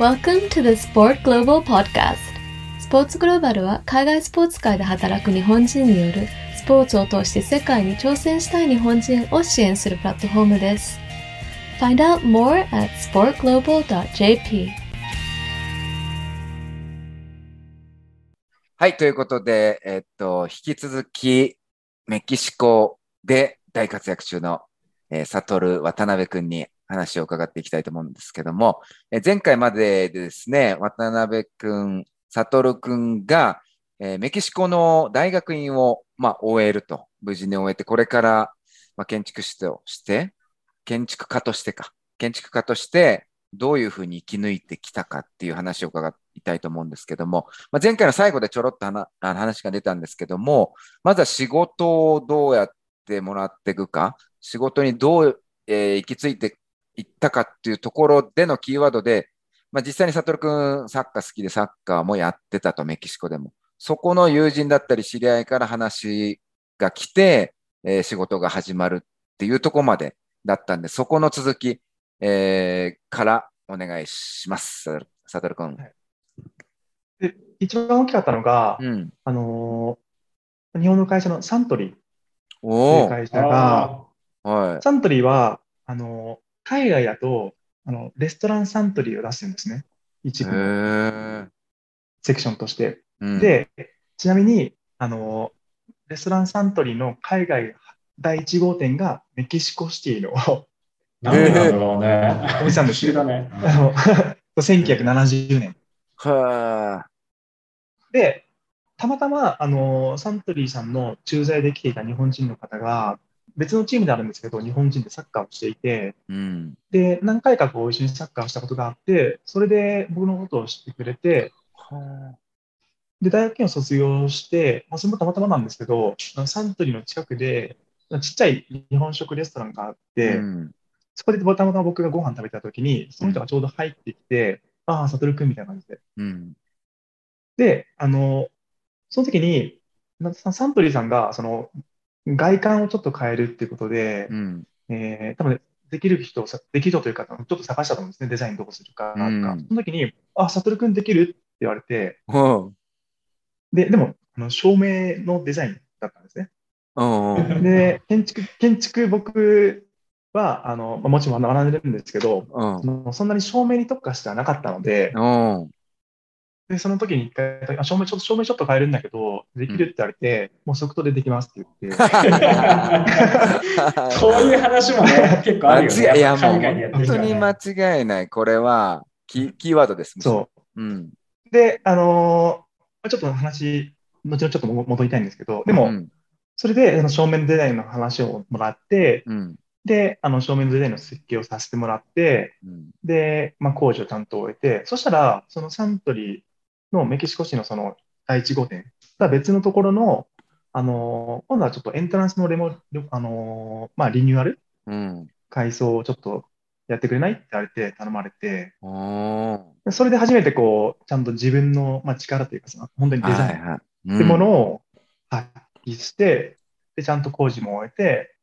Welcome to the Sport Global Podcast. スポーツグローバルは海外スポーツ界で働く日本人によるスポーツを通して世界に挑戦したい日本人を支援するプラットフォームです。Find out more at sportglobal.jp. はい、ということで、えっと、引き続き、メキシコで大活躍中の、えー、サトル渡辺くんに話を伺っていきたいと思うんですけども、え前回まででですね、渡辺くん、サトルくんが、えメキシコの大学院を、まあ、終えると、無事に終えて、これから、まあ、建築士として、建築家としてか、建築家として、どういうふうに生き抜いてきたかっていう話を伺いたいと思うんですけども、まあ、前回の最後でちょろっと話話が出たんですけども、まずは仕事をどうやってもらっていくか、仕事にどう、えー行き着いていったかっていうところでのキーワードで、まあ、実際に悟くんサッカー好きでサッカーもやってたと、メキシコでも。そこの友人だったり知り合いから話が来て、えー仕事が始まるっていうところまでだったんで、そこの続き、えーからお願いします。サトルくん。はいで、一番大きかったのが、うん。あのー日本の会社のサントリーとい。う会社が、はい。サントリーは、あのー海外だと、あの、レストランサントリーを出してるんですね。一へ部セクションとして。うん、で、ちなみに、あのーレストランサントリーの海外第1号店がメキシコシティのなんでなんだろうね。お店なんですだね。あの 1970年。はで、たまたま、あの、サントリーさんの駐在で来ていた日本人の方が、別のチームであるんですけど、日本人でサッカーをしていて、ーうん。で、何回かこう一緒にサッカーをしたことがあって、それで僕のことを知ってくれて、はで、大学院を卒業して、まあ、それもたまたまなんですけど、サントリーの近くで、ちっちゃい日本食レストランがあって、うん。そこでたまたま僕がご飯食べたときに、その人がちょうど入ってきて、ああ、サトル君みたいな感じで。うん。で、あの、その時に、サントリーさんが、その、外観をちょっと変えるっていうことで、うん。えー多分できる人できる人というか、ちょっと探したと思うんですね、デザインどうするかなんか。うんその時に、あ、サトル君できるって言われて。で、でも、あの照明のデザインだったんですね。で、建築、建築僕は、あの、まあもちろん学んでるんですけど、そのそんなに照明に特化してはなかったので、で、その時に一回、あ照明ちょっと、照明ちょっと変えるんだけど、できるって言われて、もう即答でできますって言って、そういう話もね、結構あるよね。いいや、もう本当に間違いない。これはキー、キーワードです。。そううん。う。で、あのーまあちょっと話、後々ちょっとも戻りたいんですけど、でも、うん。それで、あの正面デザインの話をもらって、うん。で、あの、正面デザインの設計をさせてもらって、うん。で、まあ、工事を担当を終えて、そしたら、そのサントリーのメキシコ市のその第1号店とは別のところの、あのー今度はちょっとエントランスのレモ、あのーまあ、リニューアル？うん。改装をちょっとやってくれないって言われて、頼まれて、それで初めてこう、ちゃんと自分の、まあ、力というかさ、本当にデザイン。っていうものを発揮して、で、ちゃんと工事も終えて、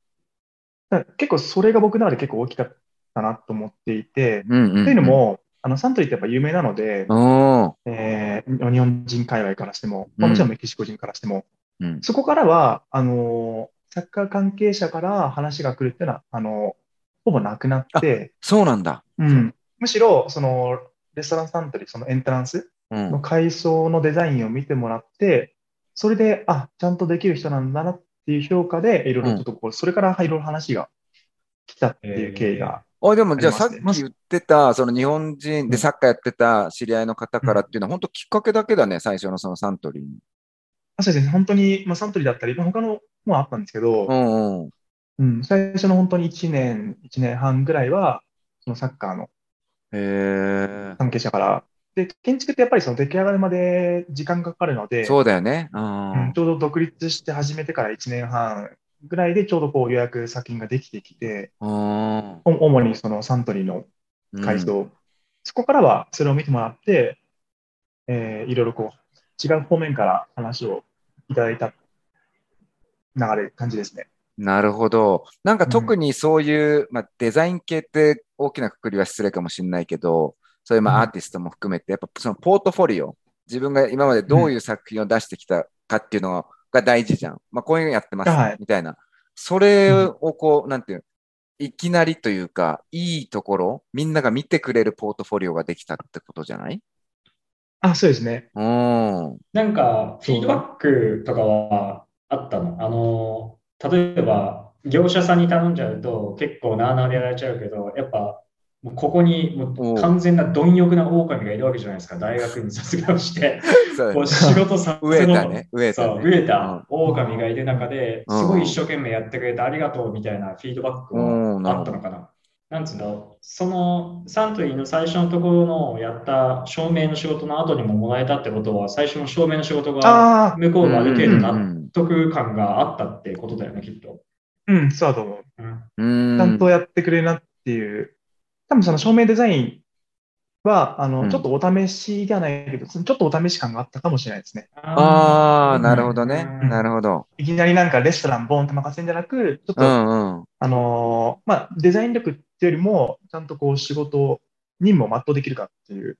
結構それが僕の中で結構大きかったなと思っていて、うん。うん。うん。っていうのも、あの、サントリーってやっぱ有名なので、えー日本人界隈からしても、もちろんメキシコ人からしても、うん。そこからは、あのーサッカー関係者から話が来るっていうのは、あのほぼなくなって、そうなんだ。うん、むしろ、その、レストランサントリー、そのエントランスうん。の改装のデザインを見てもらって、それで、あ、ちゃんとできる人なんだなっていう評価で、いろいろちょっとこう、それからいろいろ話が来たっていう経緯が、あ、でもじゃああさっき言ってた、その日本人でサッカーやってた知り合いの方からっていうのは、本当きっかけだけだね、最初のそのサントリーに。あそうですね、本当に、まあ、サントリーだったり、まあ他のもあったんですけど、うんうん。うん、最初の本当に1年、1年半ぐらいは、そのサッカーの。関係者から、で、建築ってやっぱりその出来上がるまで時間かかるので、そうだよね。ううんん。ちょうど独立して始めてから1年半ぐらいでちょうどこう予約先ができてきて、主にそのサントリーの改装、そこからはそれを見てもらって、えーいろいろこう違う方面から話をいただいた流れ、感じですね。なるほど。なんか特にそういう、まあ、デザイン系って大きなくくりは失礼かもしれないけど、そういうまうん。あアーティストも含めて、やっぱそのポートフォリオ、自分が今までどういう作品を出してきたかっていうのが大事じゃん。まあこういうのやってます、はいみたいな。それをこう、なんていうのいきなりというか、いいところ、みんなが見てくれるポートフォリオができたってことじゃない？あ、そうですね。うん。なんか、フィードバックとかはあったの？あの、例えば、業者さんに頼んじゃうと結構なあなあでやられちゃうけど、やっぱ、もうここにもおうう完全な貪欲な狼がいるわけじゃないですか。大学に卒業して、そうこう仕事させろたね。飢えたそう、ね。飢えた狼がいる中で、うんすごい一生懸命やってくれてありがとうみたいなフィードバックうんはあったのかな。なんつうんだろう、そのサントリーの最初のところのやった証明の仕事の後にももらえたってことは、最初の証明の仕事が向こうがある程度うん納得感があったってことだよね、きっと。うん、そうだと思う。うんうん。ちゃんとやってくれるなっていう。多分その照明デザインは、あの、うんちょっとお試しではないけど、ちょっとお試し感があったかもしれないですね。ああ、なるほどね。うんなるほど。いきなりなんかレストランボーンって任せるんじゃなく、ちょっと、うんうん。あのーまあ、デザイン力っていうよりも、ちゃんとこう仕事、任務を全うできるかっていう、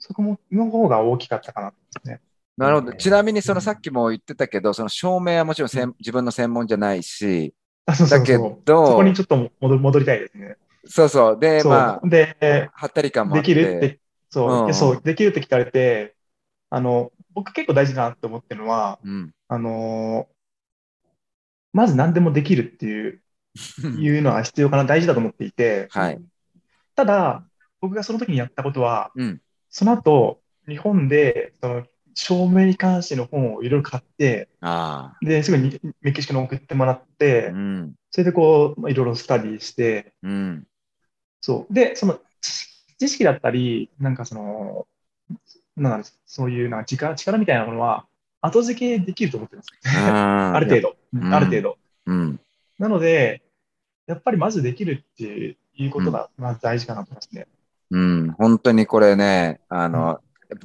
そこも、の方が大きかったかなですね。なるほど。ちなみに、そのさっきも言ってたけど、その照明はもちろんせん自分の専門じゃないし、あ、そうそだけ。ど、そこにちょっと戻戻りたいですね。そうそう。で、そう。まあ、で、はったり感もあでって。きるって、そう、うんでそう、できるって聞かれて、あの、僕結構大事だなって思ってるのは、うん。あのーまず何でもできるっていう、いうのは必要かな、大事だと思っていて、はい。ただ、僕がその時にやったことは、うん。その後、日本で、その、照明に関しての本をいろいろ買って、ああ。で、すぐにメキシコに送ってもらってう、ん。それでこう、まあいろいろスタディして、うん。そう。で、その知知識だったり、なんかその、なんかそういうなんか力力みたいなものは、後付けできると思ってます。あ ある程度。度。んある程度。うん。なので、やっぱりまずできるっていうことが、まず大事かなと思いますね。うん。本当にこれね、あの、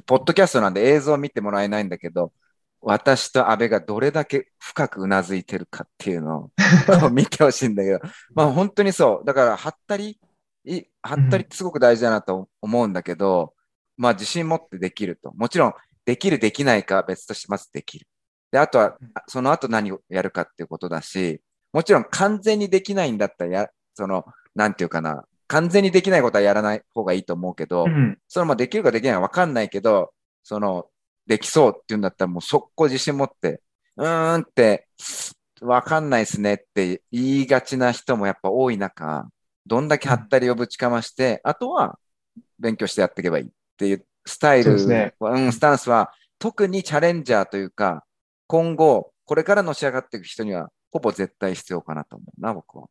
ポッドキャストなんで映像を見てもらえないんだけど、私と安倍がどれだけ深くうなずいてるかっていうのを 見てほしいんだけど、まあ本当にそう。だから、はったり、いはったりってすごく大事だなと思うんだけど、まあ自信持ってできると。もちろん、できる、できないかは別としてまずできる。で、あとはうん、その後何をやるかっていうことだし、もちろん完全にできないんだったらや、その、なんていうかな、完全にできないことはやらない方がいいと思うけど、うん。そのまあできるかできないかわかんないけど、その、できそうっていうんだったらもう速攻自信持って、うーんって、わかんないですねって言いがちな人もやっぱ多い中、どんだけはったりをぶちかまして、あとは勉強してやっていけばいいっていうスタイル、ねうん、スタンスは特にチャレンジャーというか、今後、これからのし上がっていく人には、ほぼ絶対必要かなと思うな、僕は。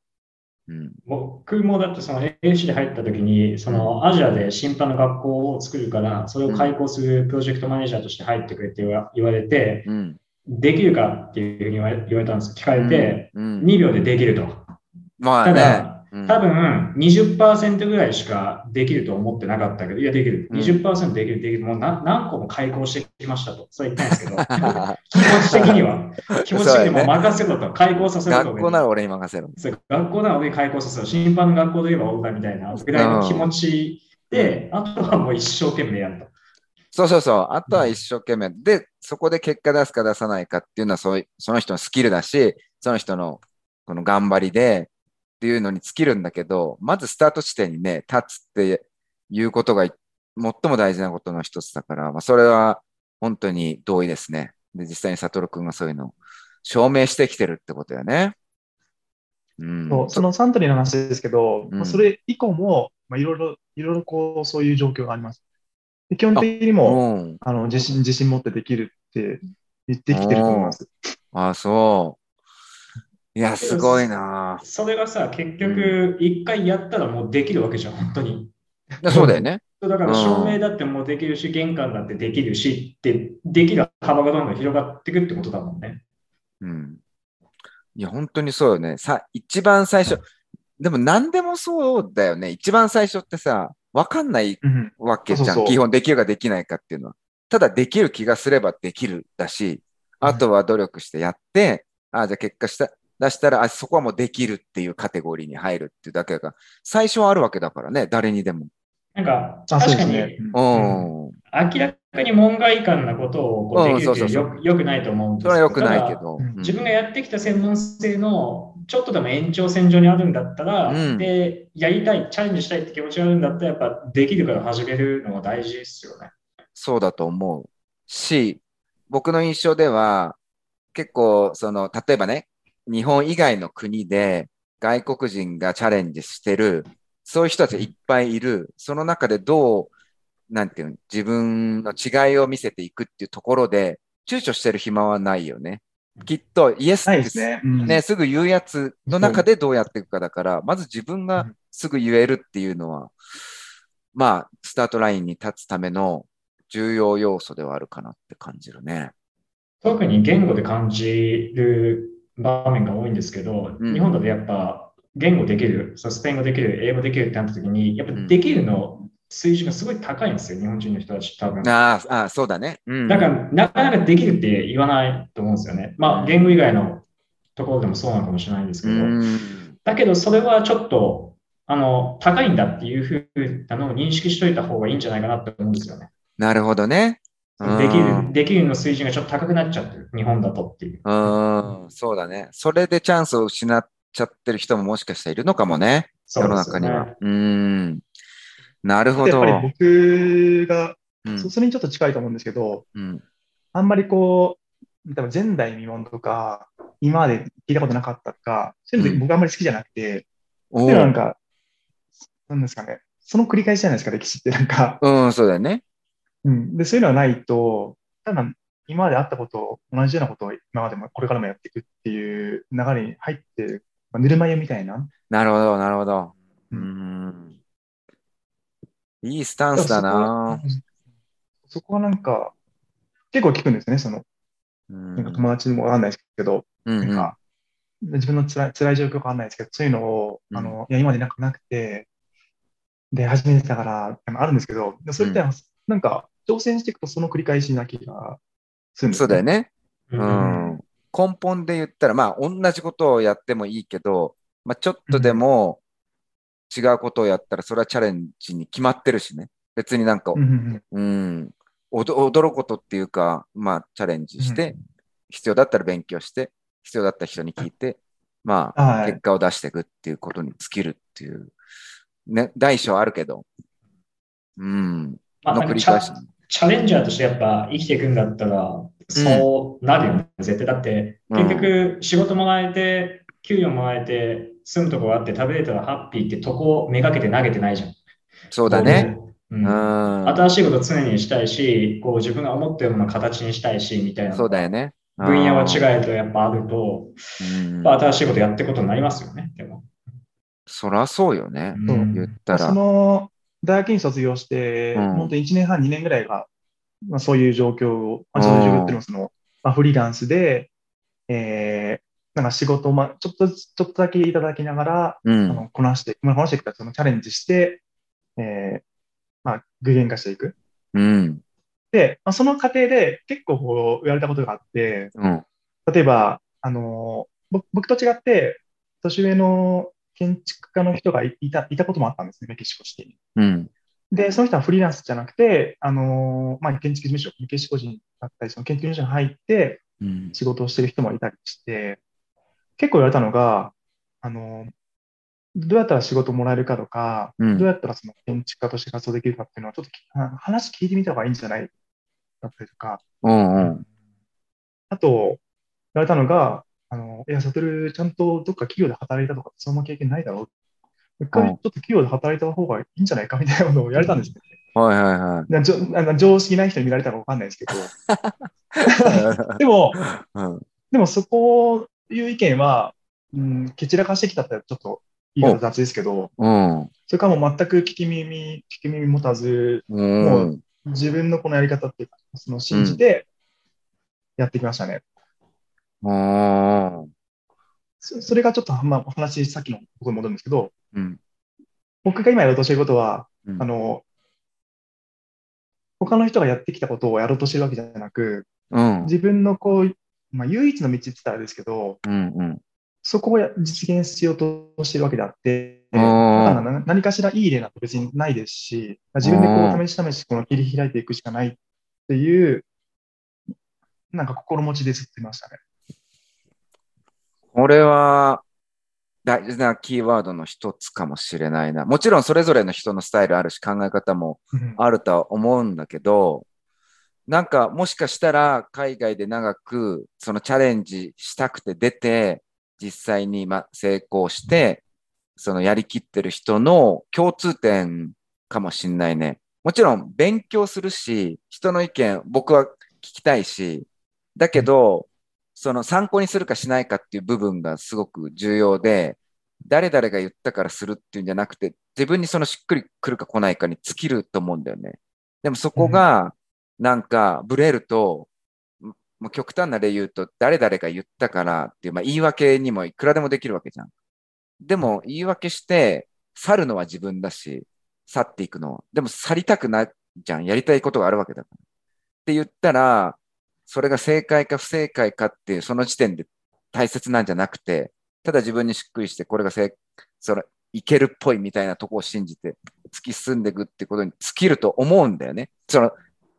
うん。僕もだってその AC で入った時に、そのアジアで審判の学校を作るから、それを開講するプロジェクトマネージャーとして入ってくれって言われて、うん。できるかっていうふうに言われたんです。聞かれて、うん、2秒でできると。たまあね。だ、うん多分20%ぐらいしかできると思ってなかったけど、いや、できる。うん20%できる、できる。もう何何個も開講してきましたと。そう言ったんですけど、気持ち的には、気持ち的にもう任せろと、開講させろと。学校なら俺に任せろ。そう学校なので開講させろ。審判の学校で言えば俺だみたいなぐらいの気持ちで、あとはもう一生懸命やると。そうそうそう。あとは一生懸命。で、そこで結果出すか出さないかっていうのはそその人のスキルだし、その人のこの頑張りでっていうのに尽きるんだけど、まずスタート地点にね、立つっていうことが最も大事なことの一つだから、まあ、それは本当に同意ですね。で、実際にサトル君がそういうのを証明してきてるってことだよね。うん。そうそのサントリーの話ですけど、うんまあ、それ以降も、まあ、いろいろ、いろいろこう、そういう状況があります。で基本的にも、うん。あの、自信、自信持ってできるって言ってきてると思います。あ、そう。いや、すごいなそれがさ、結局、一回やったらもうできるわけじゃん、本当に。そうだよね。だからうん照明だってもうできるし、玄関だってできるしって、できる幅がどんどん広がっていくってことだもんね。うん。いや、本当にそうよね。さ、一番最初、でも何でもそうだよね。一番最初ってさ、わかんないうん。わけじゃん。そうそうそう基本できるかできないかっていうのは。ただできる気がすればできるだし、あとは努力してやって、あじゃあ結果した、出したら、あ、そこはもうできるっていうカテゴリーに入るっていうだけが、最初はあるわけだからね、誰にでも。なんか、確かに、ですね。ううんん。明らかに門外漢なことをこううんできるっていうそうそうよよくないと思うんですそれは良くないけど。自分がやってきた専門性のちょっとでも延長線上にあるんだったら、うんで、やりたい、チャレンジしたいって気持ちがあるんだったら、やっぱできるから始めるのが大事ですよね。そうだと思うし、僕の印象では、結構、その、例えばね、日本以外の国で外国人がチャレンジしてる、そういう人たちがいっぱいいる、その中でどう、なんていうの、自分の違いを見せていくっていうところで、躊躇してる暇はないよね。きっと、イエスってすね。うんね、すぐ言うやつの中でどうやっていくかだから、まず自分がすぐ言えるっていうのは、まあ、スタートラインに立つための重要要素ではあるかなって感じるね。特に言語で感じる場面が多いんですけど、うん日本だとやっぱ言語できる、そうスペイン語できる、英語できるってなった時に、やっぱできるの水準がすごい高いんですよ、日本人の人たち多分。ああ、そうだね。うん。だから、なかなかできるって言わないと思うんですよね。まあ、言語以外のところでもそうなのかもしれないんですうけど、ん。だけど、それはちょっと、あの、高いんだっていうふうなのを認識しといた方がいいんじゃないかなって思うんですよね。なるほどね。できうんる、できるの水準がちょっと高くなっちゃってる、日本だとっていう。うん、そうだね。それでチャンスを失っちゃってる人ももしかしたらいるのかもね。世の中には。うん。なるほやっぱど。り僕が、うんそそれにちょっと近いと思うんですけど、うん。あんまりこう、多分前代未聞とか、今まで聞いたことなかったとか、そういうのうん僕あんまり好きじゃなくて、うのはなんか、なんですかね、その繰り返しじゃないですか、歴史ってなんか。うん、そうだよね。うん。で、そういうのはないと、ただ今まであったことを、同じようなことを今までもこれからもやっていくっていう流れに入ってる、まあ、ぬるま湯みたいな。なるほど、なるほど。ううんん。いいスタンスだな。そこそこはなんか、結構聞くんですね、その、うんなんか友達にもわかんないですけど、うんうんなんか、自分の辛い辛い状況わかんないですけど、そういうのを、うんあの、いや、今までなくなくて、で、初めてだから、あるんですけど、でそれって、うなんか、挑戦していくとその繰り返しな気がするんですそうだよね。ううん。根本で言ったら、まあ、同じことをやってもいいけど、まあ、ちょっとでも違うことをやったら、それはチャレンジに決まってるしね。別になんかうん、うん驚くことっていうか、まあ、チャレンジして、うん必要だったら勉強して、必要だったら人に聞いて、まあ、はい結果を出していくっていうことに尽きるっていう、ね、大小あるけど、うん、あなんかチャ繰り返し。チャレンジャーとしてやっぱ生きていくんだったら、そうなるよね、絶対。だって、うん結局仕事もらえて、給料もらえて、住むとこがあって食べれたらハッピーってとこをめがけて投げてないじゃん。そうだね。う。うんん。新しいことを常にしたいし、こう自分が思ってるものを形にしたいし、みたいな。そうだよね。分野はうん違えとやっぱあると、うんまあ新しいことやっていくことになりますよね、でも。そらそうよね。そううん言ったそら。の、大学院卒業して、うん本当に1年半、2年ぐらいが、まあ、そういう状況を、まあ、そういう状況っていうのはその、まあ、フリーランスで、えー、なんか仕事を、まあ、ちょっとちょっとだけいただきながら、うん。あのこなして、まあ、こなしていくか、そのチャレンジして、えー、まあ、具現化していく。うん。で、まあ、その過程で結構こう言われたことがあって、うん。例えば、あの僕と違って、年上の建築家の人がいいたいたこともあったんですね、メキシコシティに。うん。で、その人はフリーランスじゃなくて、あのーまあ、建築事務所、メキシコ人だったり、その建築事務所に入ってうん。仕事をしてる人もいたりして、結構言われたのが、あのーどうやったら仕事もらえるかとか、うんどうやったらその建築家として活動できるかっていうのは、ちょっと話聞いてみた方がいいんじゃないだったりとか、うん。うん。あと、言われたのが、あの、いや、サトル、ちゃんとどっか企業で働いたとか、そんな経験ないだろう。一回ちょっと企業で働いた方がいいんじゃないかみたいなことを言われたんですね。はいはいはい。なじょあの常識ない人に見られたかわかんないですけど。でも、うん。でもそこいう意見は、うん、蹴散らかしてきたってちょっと言い方雑ですけど、うん。それからもう全く聞き耳、聞き耳持たず、うん。自分のこのやり方っていうか、その信じてやってきましたね。うん。そそれがちょっと、まあ、話、さっきのところに戻るんですけど、うん。僕が今やろうとしていることは、うんあの、他の人がやってきたことをやろうとしてるわけじゃなく、うん。自分のこう、まあ、唯一の道って言ったらあれですけど、うん。うん。そこをや実現しようとしてるわけであって、何かしらいい例なんて別にないですし、自分でこう試し試しこの切り開いていくしかないっていう、なんか心持ちでずっといましたね。これは大事なキーワードの一つかもしれないな。もちろんそれぞれの人のスタイルあるし考え方もうんあるとは思うんだけど、なんかもしかしたら海外で長くそのチャレンジしたくて出て、実際にま成功して、そのやりきってる人の共通点かもしんないね。もちろん勉強するし、人の意見僕は聞きたいし、だけど、その参考にするかしないかっていう部分がすごく重要で、誰々が言ったからするっていうんじゃなくて、自分にそのしっくりくるか来ないかに尽きると思うんだよね。でもそこが、なんか、ブレると、もう極端な例言うと、誰々が言ったからっていう、まあ、言い訳にもいくらでもできるわけじゃん。でも、言い訳して、去るのは自分だし、去っていくのは。でも、去りたくないじゃん。やりたいことがあるわけだから。って言ったら、それが正解か不正解かっていう、その時点で大切なんじゃなくて、ただ自分にしっくりして、これが正、それ、いけるっぽいみたいなとこを信じて、突き進んでいくってことに尽きると思うんだよね。その、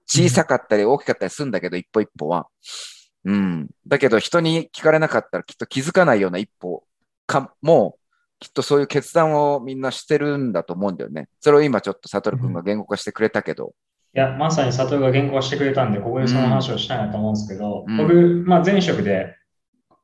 小さかったり大きかったりするんだけど、一歩一歩は。うん。だけど、人に聞かれなかったらきっと気づかないような一歩かも、きっとそういう決断をみんなしてるんだと思うんだよね。それを今ちょっとサトル君が言語化してくれたけど。いや、まさに佐藤が原稿してくれたんで、ここでその話をしたいなと思うんですけど、うん僕、まあ、前職で、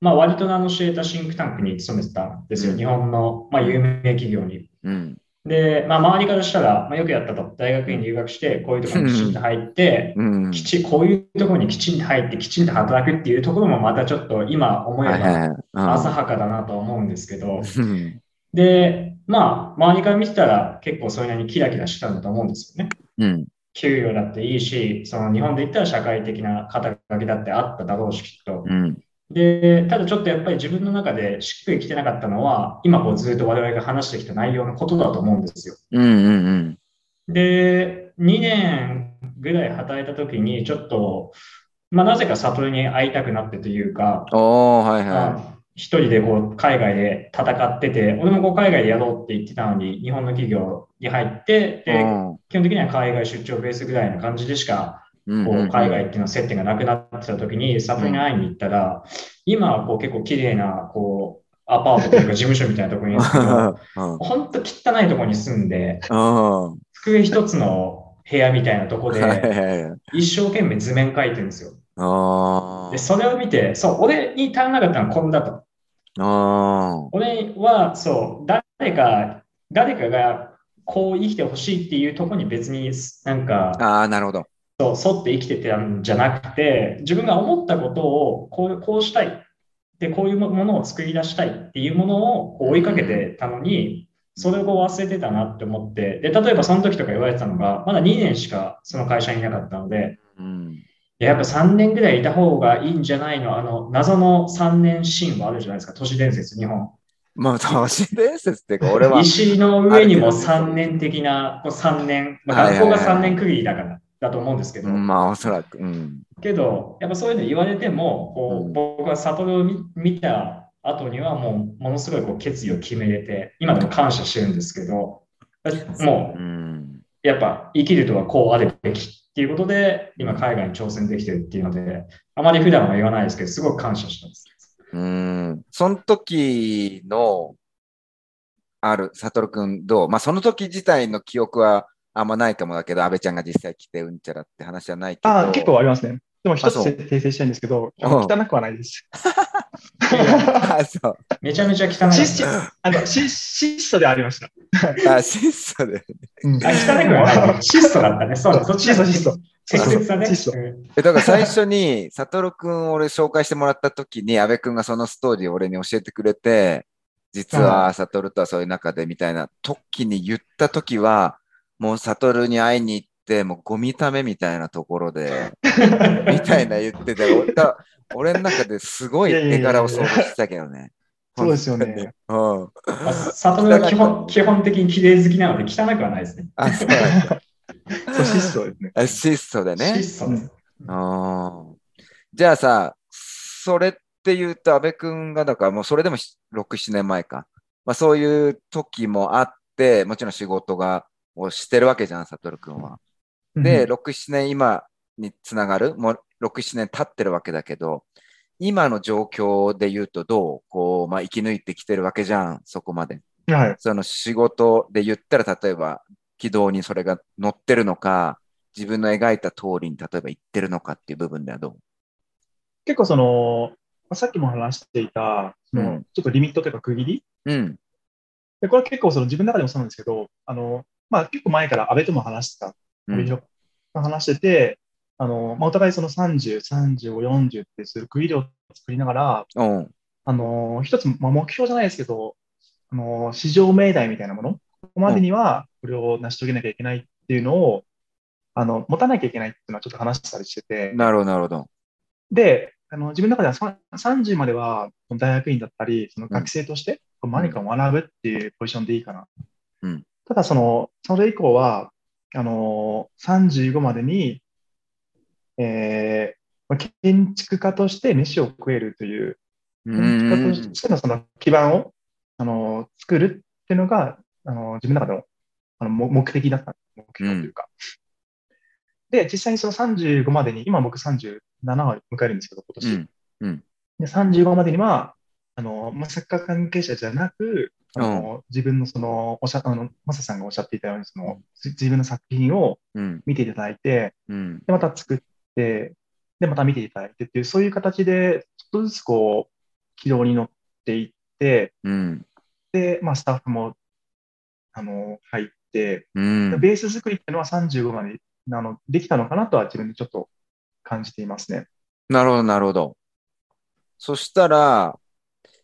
まあ、割と名の知れたシンクタンクに勤めてたんですよ。うん日本の、まあ、有名企業に。うん。で、まあ、周りからしたら、まあ、よくやったと。大学院留学して、こういうところにきちんと入って、うん。きちこういうところにきちんと入って、きちんと働くっていうところもまたちょっと今思えば浅はかだなとは思うんですけど、うんで、まあ、周りから見てたら結構それなりにキラキラしてたんだと思うんですよね。うん。給与だっていいし、その日本で言ったら社会的な肩書きだってあっただろうし、きっと。うん。で、ただちょっとやっぱり自分の中でしっくりきてなかったのは、今こうずっと我々が話してきた内容のことだと思うんですよ。うん。うん。で、2年ぐらい働いた時に、ちょっと、まあなぜか悟に会いたくなってというか、はいまはあ一人でこう海外で戦ってて、俺もこう海外でやろうって言ってたのに、日本の企業に入って、い。で、基本的には海外出張ベースぐらいの感じでしか、うんこう海外っていうのは接点がなくなってた時に、サプリに会いに行ったら、今はこう結構綺麗な、こう、アパートというか事務所みたいなところにいるんで。本当汚いところに住んで、うん。机一つの部屋みたいなところはいで。一生懸命図面描いてるんですよ。あで、それを見て、そう、俺に足らなかったのはこんだと。あ。俺は、そう、誰か、誰かがこう生きてほしいっていうところに別になんか、ああ、なるほど。そう沿って生きてたんじゃなくて、自分が思ったことをこうこうしたい。で、こういうものを作り出したいっていうものを追いかけてたのに、それを忘れてたなって思って、で、例えばその時とか言われてたのが、まだ2年しかその会社にいなかったので、うん。いややっぱ3年ぐらいいた方がいいんじゃないの？あの、謎の3年シーンもあるじゃないですか、都市伝説、日本。まあ、都市伝説っていうか、俺は。石の上にもあるけどね3年的な、こう3年、まあ、はいはいはい学校が3年区切りだからだと思うんですけど、うんまあ、おそらく。うん。けど、やっぱそういうの言われても、こううん僕は悟を見見た後にはもうものすごいこう決意を決めれて、今でも感謝してるんですけど、もううん。やっぱ生きるとはこうあるべきっていうことで、今海外に挑戦できてるっていうので、あまり普段は言わないですけど、すごく感謝してます。うん。その時の、ある、サトルくんどう？まあ、その時自体の記憶はあんまないかもだけど、安倍ちゃんが実際来てうんちゃらって話はないけど。ああ、結構ありますね。でも一つ訂正したいんですけど、うん汚くはないです。あ、そう。めちゃめちゃ汚いあのし質素でありました。あ、質素で。うんあ、汚くもない。質素だったね。そう、そっち質素、質素。適切だから最初に、サトルくん俺紹介してもらった時に、安倍くんがそのストーリーを俺に教えてくれて、実はサトルとはそういう中でみたいな時に言った時は、もうサトルに会いに行って、もうゴミためみたいなところで、みたいな言ってて、俺が俺の中ですごい絵柄を想像してたけどね。そうですよね。うん。まあ、サトルは基本基本的に綺麗好きなので汚くはないですね。あ、そうなんだ。そう、質素ですね。あ質素でね。質素です。あーじゃあさ、それっっていうと、安倍くんが、だからもうそれでもし6、7年前か。まあそういう時もあって、もちろん仕事が、をしてるわけじゃん、悟くんは。で、6、7年今につながる、もう6、7年経ってるわけだけど、今の状況で言うとどう？こう、まあ生き抜いてきてるわけじゃん、そこまで。はい。その仕事で言ったら、例えば軌道にそれが乗ってるのか、自分の描いた通りに例えば行ってるのかっていう部分ではど結構その、まあさっきも話していた、そのうんちょっとリミットというか区切り？ううん。で、これは結構その自分の中でもそうなんですけど、あの、まあ結構前から安倍とも話してた、うん。話してて、あの、まあお互いその30、35、40ってする区切りを作りながら、うん。あの、一つ、まあ、目標じゃないですけど、あの、市場命題みたいなもの、ここまでにはこれを成し遂げなきゃいけないっていうのを、あの、持たなきゃいけないっていうのはちょっと話したりしてて、なるほど、なるほど。で、あの、自分の中ではさ30までは大学院だったり、その学生として何かを学ぶっていうポジションでいいかな。うんただ、その、それ以降は、あの、35までに、えーまあ建築家として飯を食えるというう建築家んとしてのその基盤を、あの、作るっていうのが、あの、自分の中での、あの、も目的だった、目標というか。で、実際にその35までに、今僕37を迎えるんですけど、今年。うん。で、35までには、あの、まあ、サッカー関係者じゃなく、あの、自分のその、おっしゃ、あの、マサさんがおっしゃっていたように、その、自自分の作品をうん。見ていただいて、うん。で、また作って、で、また見ていただいてっていう、そういう形で、ちょっとずつこう、軌道に乗っていって、うん。で、まあ、スタッフも、あの、入って、うん。ベース作りっていうのは35まで、あの、できたのかなとは自分でちょっと感じていますね。なるほど、なるほど。そしたら、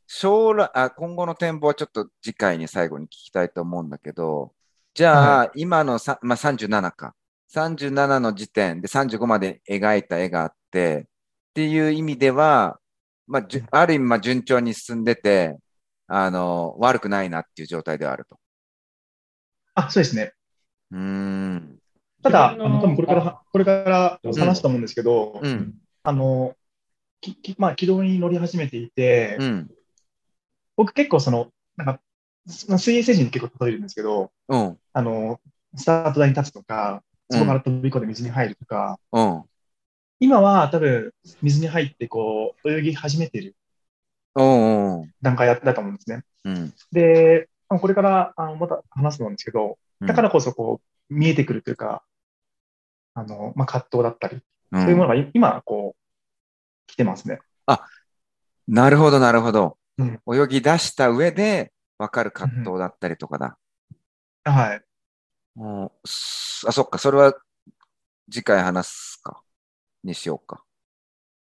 将来、あ、今後の展望はちょっと次回に最後に聞きたいと思うんだけど、じゃあ、今のさ、まあ、37か。37の時点で35まで描いた絵があって、っていう意味では、まあ、ある意味、まあ、順調に進んでて、あの、悪くないなっていう状態ではあると。あ、そうですね。うーん。ただ、あのの、多分これからあ、これから話すと思うんですけど、うん。あの、ききまあ、軌道に乗り始めていて、うん。僕結構その、なんか、まあ水泳選手に結構例えるんですけど、うん。あの、スタート台に立つとか、そこから飛び込んで水に入るとか、うん。今は多分水に入ってこう、泳ぎ始めている。段階だだと思うんですね。うん。で、まあこれからあのまた話すんですけど、だからこそこう、見えてくるというか、あの、まあ、葛藤だったり、うん、そういうものがい今、こう、来てますね。なるほど、なるほど。うん泳ぎ出した上で分かる葛藤だったりとかだ。はい。あ、そっか、それは次回話すか。にしようか。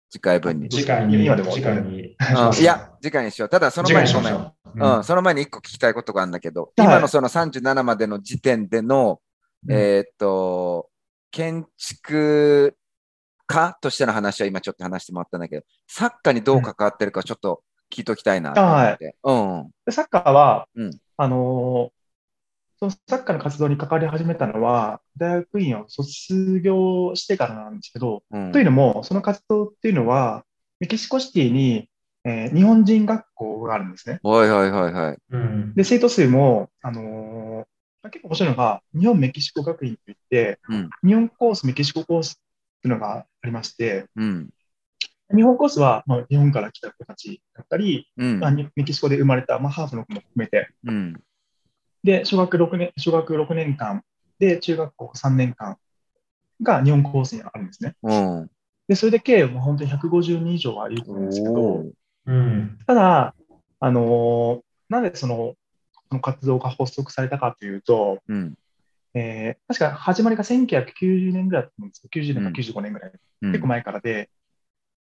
次回分に。次回に、今でも次回に。あいや、次回にしよう。ただ、その次前にごう。うん、その前に一個聞きたいことがあるんだけど、はい今のその37までの時点での、うんえーっと、建築家としての話は今ちょっと話してもらったんだけど、サッカーにどう関わってるかちょっと聞いときたいなと思って。うん。でサッカーは、うんあのーそのサッカーの活動に関わり始めたのは、大学院を卒業してからなんですけど、うん。というのも、その活動っていうのは、メキシコシティに、えー日本人学校があるんですね。はいはいはいはい。うん。で、生徒数も、あのーまあ結構面白いのが、日本メキシコ学院といって、うん日本コース、メキシココースっていうのがありまして、うん。日本コースは、まあ、日本から来た子たちだったり、うんまあ、。にメキシコで生まれた、まあ、ハーフの子も含めて、うん。で、小学6年、小学6年間で、中学校3年間が日本コースにあるんですね。うん。で、それで計、もう本当に150人以上はいると思うんですけどうん。ただ、あのーなんでその、この活動が発足されたかというと、うん。えー確か始まりが1990年ぐらいだと思うんですけど、90年か95年ぐらい、うん結構前からで、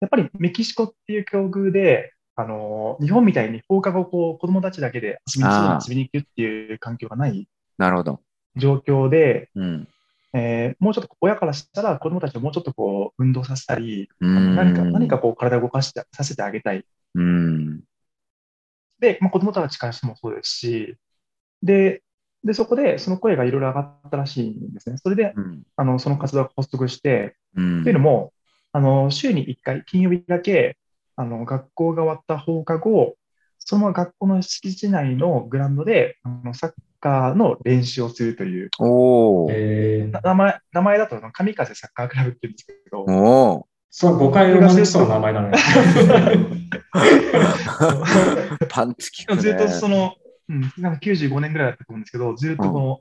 やっぱりメキシコっていう境遇で、あのー日本みたいに放課後こう子供たちだけで遊びに遊びに行くっていう環境がないなるほど。状況で、うん。えーもうちょっと親からしたら子供たちをもうちょっとこう運動させたり、うん。何か何かこう体を動かしてさせてあげたい。うん。で、まあ、子供たちからしてもそうですし、で、で、そこでその声がいろいろ上がったらしいんですね。それで、うん。あの、その活動が発足して、うん。というのも、あの、週に1回、金曜日だけ、あの、学校が終わった放課後、その学校の敷地内のグラウンドで、あのサッカーの練習をするという、お名前、名前だと、神風サッカークラブって言うんですけど、おお。そう、誤解を招きそうな名前だね。パンチ効くね。ずっとその、うん、なんか95年ぐらいだったと思うんですけど、ずっとこの、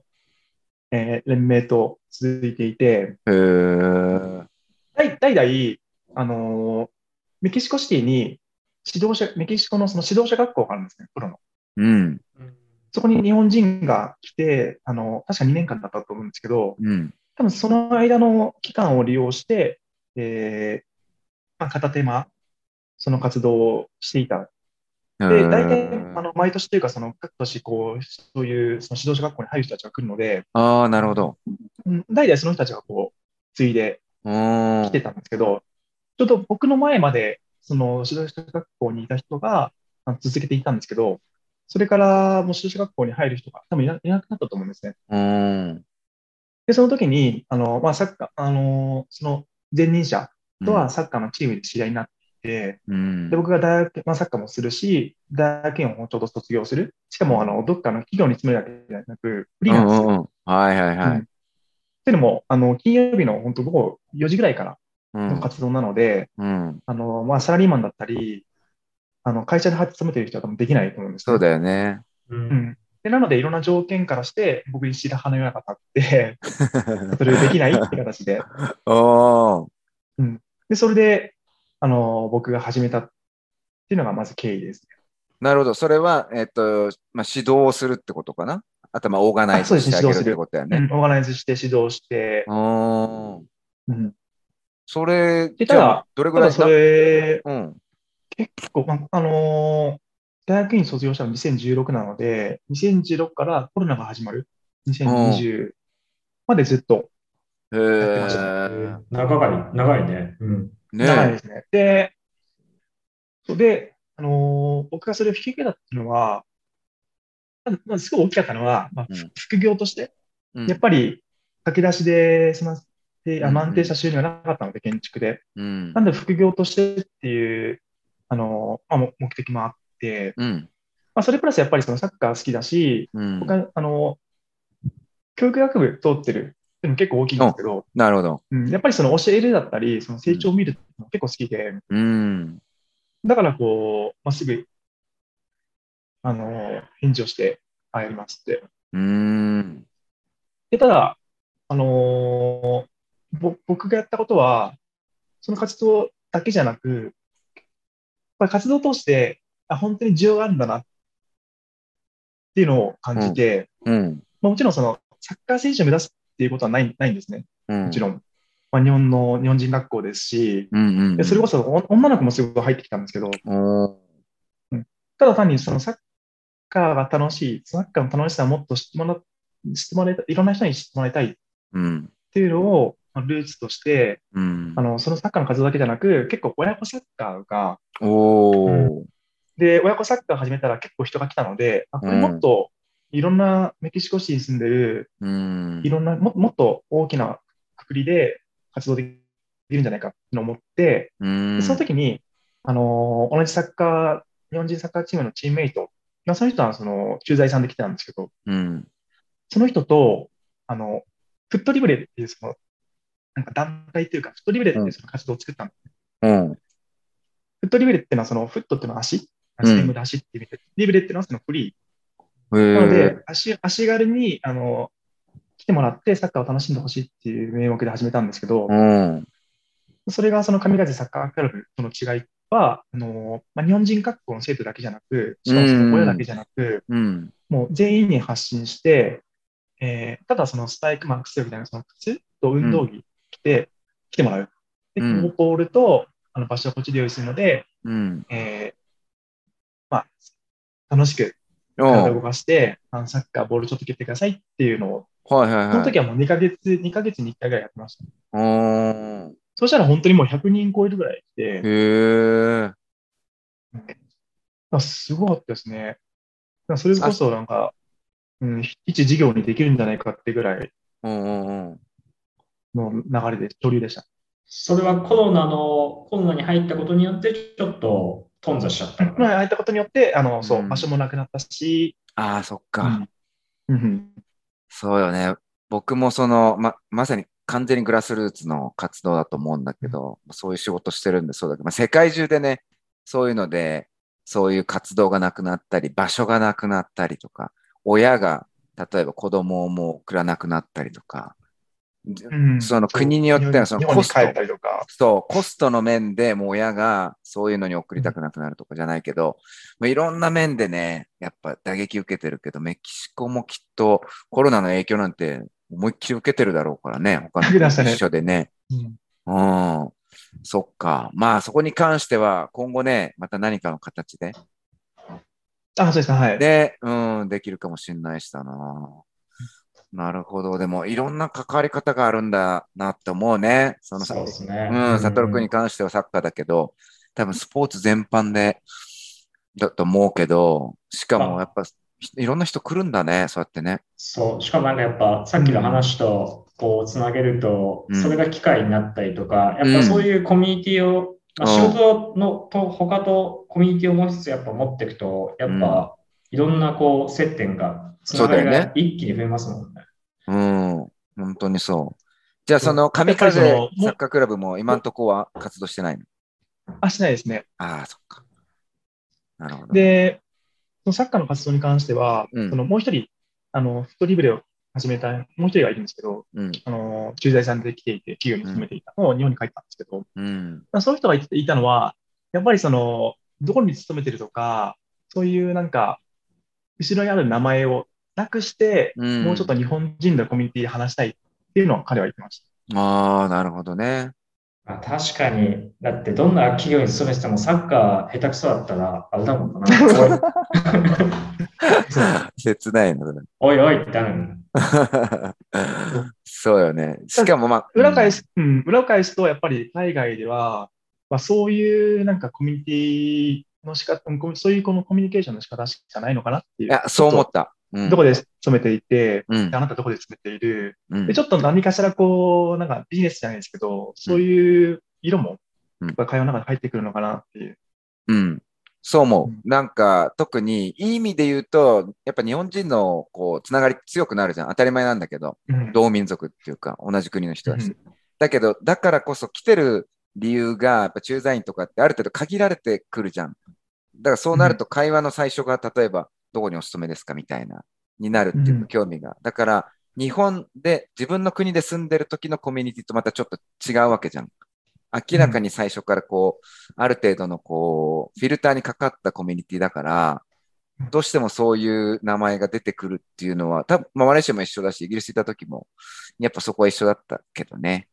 えー連盟と続いていて、代代々、あのーメキシコシティに指導者、メキシコのその指導者学校があるんですね、プロの。うん。そこに日本人が来て、あの、確か2年間だったと思うんですけど、うん。多分その間の期間を利用して、えーまあ、片手間、その活動をしていた。で、大体、あの、毎年というか、その、各年、こう、そういう、その指導者学校に入る人たちが来るので、ああ、なるほど。うん代々その人たちがこう、継いで来てたんですけど、ちょっと僕の前まで、その指導者学校にいた人が続けていたんですけど、それからもう指導者学校に入る人が多分いないなくなったと思うんですね。うーん。で、その時に、あの、まあ、サッカー、あの、その前任者とはサッカーのチームで知り合いになって、うん。で、僕が大学、まあ、サッカーもするし、大学院をちょうど卒業する。しかも、あの、どっかの企業に勤めるわけじゃなく、フリーなんですよ。うんうんうんはいはいはい。うんっていうのも、あの、金曜日の本当午後4時ぐらいからうん。の活動なので、うん。あの、まあ、サラリーマンだったり、あの、会社で勤めてる人は多分できないと思うんですねそうだよね。ううんん。で、なので、いろんな条件からして、僕に白羽の矢が立って、それできないって形で。おーで、それで、あの、僕が始めたっていうのがまず経緯ですね。なるほど。それは、えっと、まあ、指導をするってことかな？あと、まあ、オーガナイズあそうですねしてあげるってことだよね。うん、オーガナイズして指導して、うん。それ、でただじゃあ、どれぐらいただそれ、うん。結構、まあ、あのー大学院卒業したの2016なので、2016からコロナが始まる。2020までずっとへやってましたー長い、長いね。うん。ね長いですね。で、そうで、あのー僕がそれを引き受けたっていうのは、まずまずすごい大きかったのは、まあうん副業として、うんやっぱり駆け出しで、その、であうんの安定した収入がなかったので、建築で。うんなんで副業としてっていう、あのーまあ、も目的もあって、うん。まあ、それプラスやっぱりそのサッカー好きだし、うん僕は、あのー教育学部通ってるっていうのも結構大きいんですけど、なるほど。うん、やっぱりその教えるだったり、その成長を見るのも結構好きで、うん。だからこう、まっすぐ、あのー返事をして、あ、やりますって。うん。で、ただ、あのーぼ僕がやったことは、その活動だけじゃなく、やっぱり活動を通して、あ、本当に需要があるんだなっていうのを感じて、うん。まあ、もちろんそのサッカー選手を目指すっていうことはないないんですね。うん。もちろん。まあ、日本の、日本人学校ですし、うんうんうん。でそれこそお女の子もすごい入ってきたんですけど、おーただ単にそのサッカーが楽しい、サッカーの楽しさをもっと知ってもら知ってもらいたい、いろんな人に知ってもらいたいっうん。ていうのをまあルーツとして、うんあ。の、そのサッカーの活動だけじゃなく、結構親子サッカーが、おーで、親子サッカー始めたら結構人が来たので、あこれもっといろんなメキシコ市に住んでる、うんい。ろんな、ももっと大きなくくりで活動できるんじゃないかって思って、うん。でその時に、あのー同じサッカー、日本人サッカーチームのチームメイト、まあ、その人はその駐在さんで来てたんですけど、うん。その人と、あの、フットリブレっていうその、なんか団体というか、フットリブレっていうその活動を作ったんです。うん。フットリブレっていうのはその、フットっていうのは足、うんステムで足っていう意味で、リブレっていうのはそのフリへー。なのでー、足、足軽に、あの、来てもらってサッカーを楽しんでほしいっていう名目で始めたんですけど、うん。それがその神風サッカークラブとの違いは、あの、まあ、日本人学校の生徒だけじゃなく、しかもその親だけじゃなく、うん。もう全員に発信して、えーただそのスパイクマックスみたいなその靴と運動着着て、来てもらう。で、うんボールとあの場所はこっちで用意するので、うん。えーまあ、楽しく体を動かして、あのサッカーボールちょっと蹴ってくださいっていうのを、はいはいはい。その時はもう2ヶ月、2ヶ月に1回ぐらいやってました。そしたら本当にもう100人超えるぐらい来て、へえ。あすごかったですね。それこそなんか、うん、一事業にできるんじゃないかってぐらいうんうんうん。の流れで、潮流でした。それはコロナの、コロナに入ったことによって、ちょっと頓挫しちゃったのかな。まあ、ああいったことによって、あの、そうう、ん場所もなくなったし、ああ、そっか。うんうんそうよね。僕もその、ま、まさに完全にグラスルーツの活動だと思うんだけど、そういう仕事してるんでそうだけど、まあ、世界中でね、そういうので、そういう活動がなくなったり、場所がなくなったりとか、親が、例えば子供をもう送らなくなったりとか、うんその国によってはそのコストそう、コストの面でもう親がそういうのに送りたくなくなるとかじゃないけど、まあいろんな面でね、やっぱ打撃受けてるけど、メキシコもきっとコロナの影響なんて思いっきり受けてるだろうからね、他の一緒でね。うんうん。そっか。まあそこに関しては今後ね、また何かの形で、あ、そうですね、はい。で、うん、できるかもしれないしだな。なるほど。でもいろんな関わり方があるんだなって思うね。そのそうですね。うん、サトル君に関してはサッカーだけど、多分スポーツ全般で、だと思うけど、しかもやっぱ、いろんな人来るんだね、そうやってね。そう、しかもなんかやっぱさっきの話とこうつなげるとうん、それが機会になったりとか、うんやっぱそういうコミュニティを、まあ、うん仕事のと他とコミュニティをもう一つやっぱ持っていくと、やっぱいろんなこう接点が、つながりそうだよねが一気に増えますもんね。うん、本当にそう。じゃあ、その、神風サッカークラブも今のとこは活動してないの？あ、しないですね。ああ、そっか。なるほど。、で、そのサッカーの活動に関しては、うんそのもう一人、あの、フットリブレを始めた、もう一人がいるんですけど、うん、あの、駐在さんで来ていて、企業に勤めていたのを日本に帰ったんですけど、うん、まあそういう人が言っていたのは、やっぱりその、どこに勤めてるとか、そういうなんか、後ろにある名前をなくして、うん。もうちょっと日本人のコミュニティで話したいっていうのを彼は言ってました。ああ、なるほどね。まあ、確かに、だってどんな企業に勤めててもサッカー下手くそだったら、あれだもんな。切ないのだね。おいおいってなる。そうよね。しかもまあ、裏返す、うん、裏返すと、やっぱり海外では、まあ、そういうなんかコミュニティの仕方、うんそういうこのコミュニケーションの仕方しかないのかなっていう。いや、そう思った。うんどこで勤めていて、うんであなたどこで勤めている。うんで、ちょっと何かしらこう、なんかビジネスじゃないですけど、そういう色も、うんやっぱ会話の中に入ってくるのかなっていう。うん。そう思う。なんか、特に、いい意味で言うと、やっぱ日本人の、こう、つながり強くなるじゃん。当たり前なんだけど、うん同民族っていうか、同じ国の人だしうん。だけど、だからこそ来てる理由が、やっぱ駐在員とかってある程度限られてくるじゃん。だからそうなると会話の最初が、例えば、どこにお勤めですかみたいな、になるっていううん興味が。だから、日本で、自分の国で住んでる時のコミュニティとまたちょっと違うわけじゃん。明らかに最初からこう、ある程度のこう、フィルターにかかったコミュニティだから、どうしてもそういう名前が出てくるっていうのは、多分まあ、マレーシアも一緒だし、イギリス行った時も、やっぱそこは一緒だったけどね。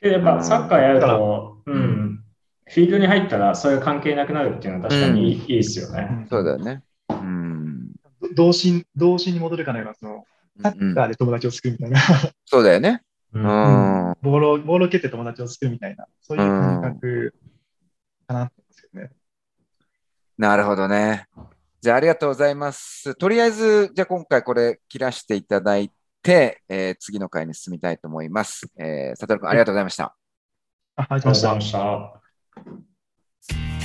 で、やっぱサッカーやると、うん、フィールドに入ったらそういう関係なくなるっていうのは確かにいい,、ですよね。そうだよね。うん。心、童心に戻るかのような、その、サうんッカーで友達を作るみたいな、そうだよね。ううんん。ボールを、ボールを蹴って友達を作るみたいな、そういう感覚かなって思うんですよね。なるほどね。じゃあ、ありがとうございます。とりあえず、じゃあ今回これ切らしていただいて、えー次の回に進みたいと思います。えー、佐藤君、ありがとうございました。あ、ありがとうございましたありがとうございました。thank you